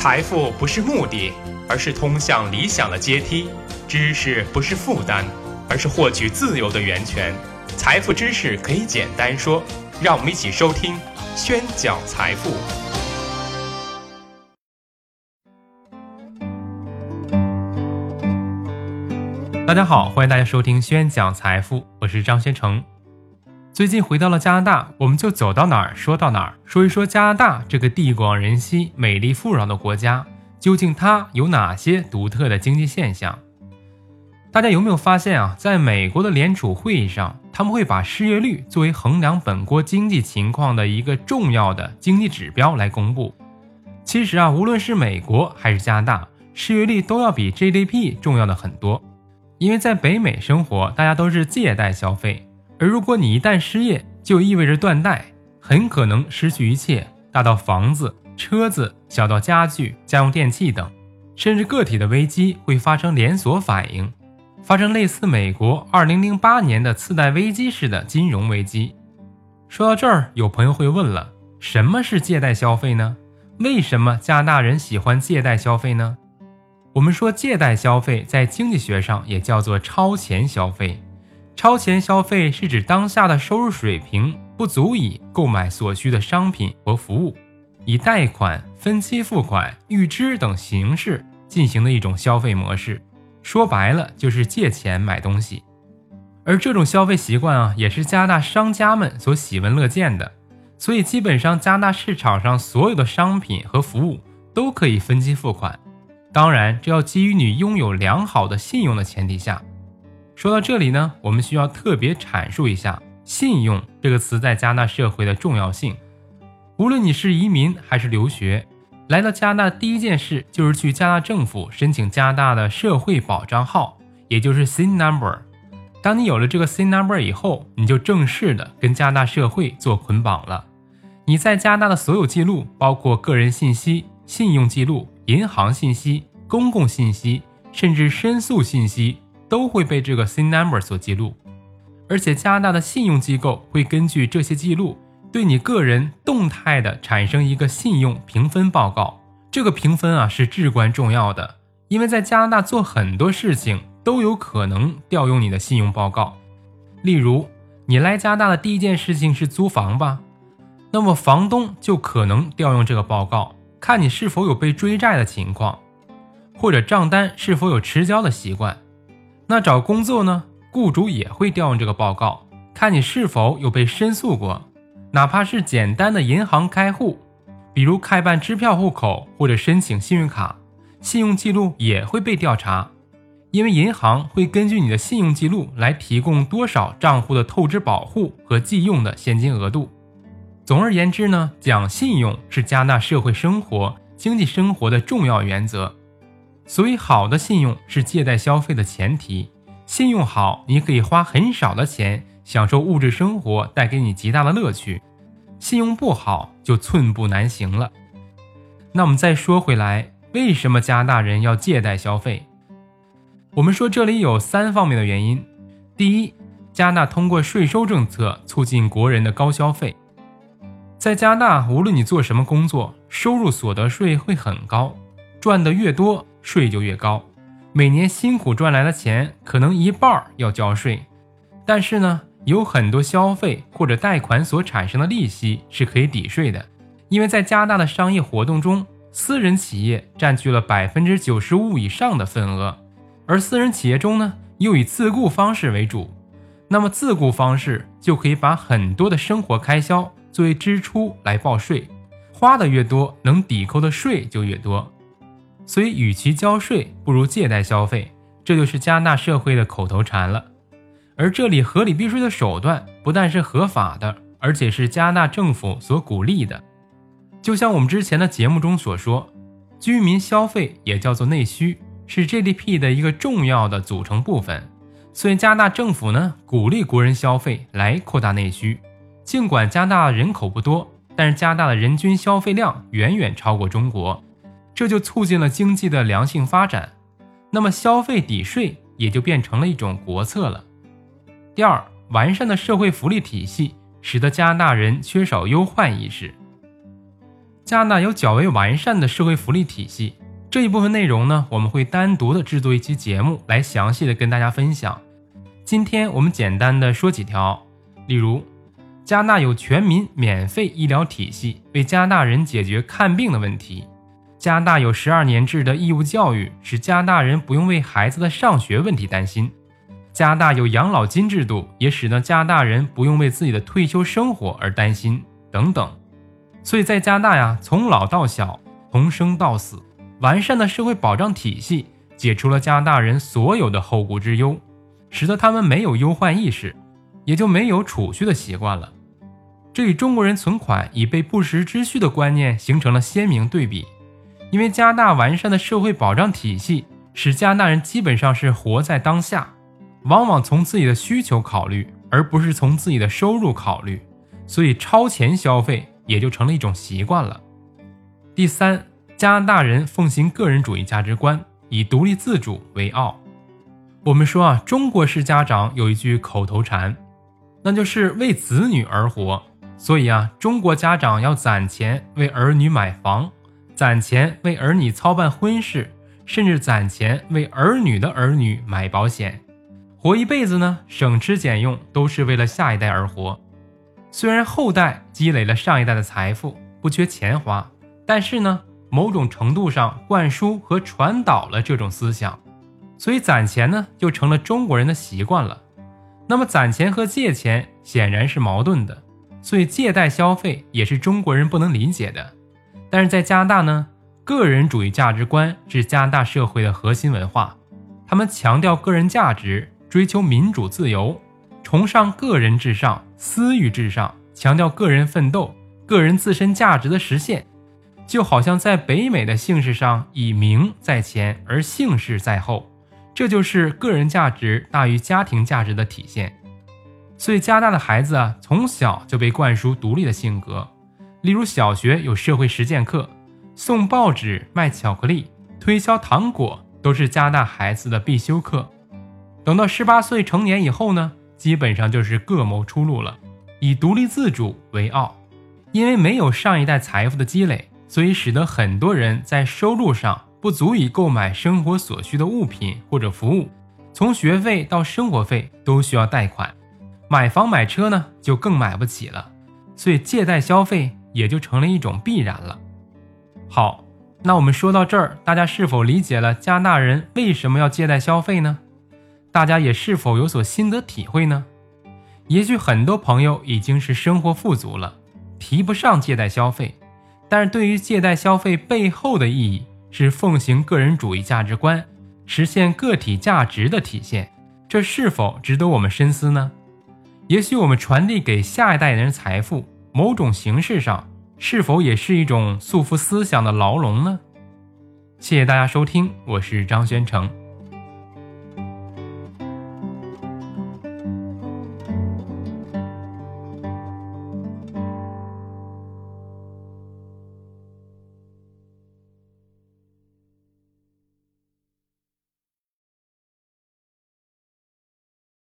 财富不是目的，而是通向理想的阶梯；知识不是负担，而是获取自由的源泉。财富知识可以简单说，让我们一起收听《宣讲财富》。大家好，欢迎大家收听《宣讲财富》，我是张宣成。最近回到了加拿大，我们就走到哪儿说到哪儿，说一说加拿大这个地广人稀、美丽富饶的国家，究竟它有哪些独特的经济现象？大家有没有发现啊？在美国的联储会议上，他们会把失业率作为衡量本国经济情况的一个重要的经济指标来公布。其实啊，无论是美国还是加拿大，失业率都要比 GDP 重要的很多，因为在北美生活，大家都是借贷消费。而如果你一旦失业，就意味着断贷，很可能失去一切，大到房子、车子，小到家具、家用电器等，甚至个体的危机会发生连锁反应，发生类似美国2008年的次贷危机式的金融危机。说到这儿，有朋友会问了：什么是借贷消费呢？为什么加拿大人喜欢借贷消费呢？我们说借贷消费在经济学上也叫做超前消费。超前消费是指当下的收入水平不足以购买所需的商品和服务，以贷款、分期付款、预支等形式进行的一种消费模式。说白了就是借钱买东西。而这种消费习惯啊，也是加拿大商家们所喜闻乐见的。所以基本上加拿大市场上所有的商品和服务都可以分期付款。当然，这要基于你拥有良好的信用的前提下。说到这里呢，我们需要特别阐述一下“信用”这个词在加拿大社会的重要性。无论你是移民还是留学，来到加拿大第一件事就是去加拿大政府申请加拿大的社会保障号，也就是 C number。当你有了这个 C number 以后，你就正式的跟加拿大社会做捆绑了。你在加拿大的所有记录，包括个人信息、信用记录、银行信息、公共信息，甚至申诉信息。都会被这个 C number 所记录，而且加拿大的信用机构会根据这些记录，对你个人动态的产生一个信用评分报告。这个评分啊是至关重要的，因为在加拿大做很多事情都有可能调用你的信用报告。例如，你来加拿大的第一件事情是租房吧，那么房东就可能调用这个报告，看你是否有被追债的情况，或者账单是否有迟交的习惯。那找工作呢？雇主也会调用这个报告，看你是否有被申诉过，哪怕是简单的银行开户，比如开办支票户口或者申请信用卡，信用记录也会被调查，因为银行会根据你的信用记录来提供多少账户的透支保护和计用的现金额度。总而言之呢，讲信用是加纳社会生活、经济生活的重要原则。所以，好的信用是借贷消费的前提。信用好，你可以花很少的钱享受物质生活带给你极大的乐趣；信用不好，就寸步难行了。那我们再说回来，为什么加拿大人要借贷消费？我们说这里有三方面的原因。第一，加拿大通过税收政策促进国人的高消费。在加拿大，无论你做什么工作，收入所得税会很高，赚得越多。税就越高，每年辛苦赚来的钱可能一半要交税，但是呢，有很多消费或者贷款所产生的利息是可以抵税的，因为在加拿大的商业活动中，私人企业占据了百分之九十五以上的份额，而私人企业中呢，又以自雇方式为主，那么自雇方式就可以把很多的生活开销作为支出来报税，花的越多，能抵扣的税就越多。所以，与其交税，不如借贷消费，这就是加纳社会的口头禅了。而这里合理避税的手段不但是合法的，而且是加纳政府所鼓励的。就像我们之前的节目中所说，居民消费也叫做内需，是 GDP 的一个重要的组成部分。所以，加纳政府呢鼓励国人消费来扩大内需。尽管加纳人口不多，但是加大的人均消费量远远超过中国。这就促进了经济的良性发展，那么消费抵税也就变成了一种国策了。第二，完善的社会福利体系使得加拿大人缺少忧患意识。加拿大有较为完善的社会福利体系。这一部分内容呢，我们会单独的制作一期节目来详细的跟大家分享。今天我们简单的说几条，例如，加拿大有全民免费医疗体系，为加拿大人解决看病的问题；加拿大有十二年制的义务教育，使加拿大人不用为孩子的上学问题担心；加拿大有养老金制度，也使得加拿大人不用为自己的退休生活而担心等等。所以在加拿大呀，从老到小，从生到死。完善的社会保障体系解除了加拿大人所有的后顾之忧，使得他们没有忧患意识，也就没有储蓄的习惯了。这与中国人存款已被不时之需的观念形成了鲜明对比。因为加拿大完善的社会保障体系使加拿大人基本上是活在当下，往往从自己的需求考虑，而不是从自己的收入考虑，所以超前消费也就成了一种习惯了。第三。加拿大人奉行个人主义价值观，以独立自主为傲。我们说啊，中国式家长有一句口头禅，那就是为子女而活。所以啊，中国家长要攒钱为儿女买房，攒钱为儿女操办婚事，甚至攒钱为儿女的儿女买保险。活一辈子呢，省吃俭用都是为了下一代而活。虽然后代积累了上一代的财富，不缺钱花，但是呢。某种程度上灌输和传导了这种思想，所以攒钱呢就成了中国人的习惯了。那么攒钱和借钱显然是矛盾的，所以借贷消费也是中国人不能理解的。但是在加拿大呢，个人主义价值观是加拿大社会的核心文化，他们强调个人价值，追求民主自由，崇尚个人至上、私欲至上，强调个人奋斗、个人自身价值的实现。就好像在北美的姓氏上以名在前，而姓氏在后，这就是个人价值大于家庭价值的体现。所以加拿大的孩子啊，从小就被灌输独立的性格。例如小学有社会实践课，送报纸、卖巧克力、推销糖果，都是加拿大孩子的必修课。等到十八岁成年以后呢，基本上就是各谋出路了，以独立自主为傲，因为没有上一代财富的积累。所以，使得很多人在收入上不足以购买生活所需的物品或者服务，从学费到生活费都需要贷款，买房买车呢就更买不起了，所以借贷消费也就成了一种必然了。好，那我们说到这儿，大家是否理解了加拿大人为什么要借贷消费呢？大家也是否有所心得体会呢？也许很多朋友已经是生活富足了，提不上借贷消费。但是对于借贷消费背后的意义是奉行个人主义价值观，实现个体价值的体现，这是否值得我们深思呢？也许我们传递给下一代人财富，某种形式上是否也是一种束缚思想的牢笼呢？谢谢大家收听，我是张宣成。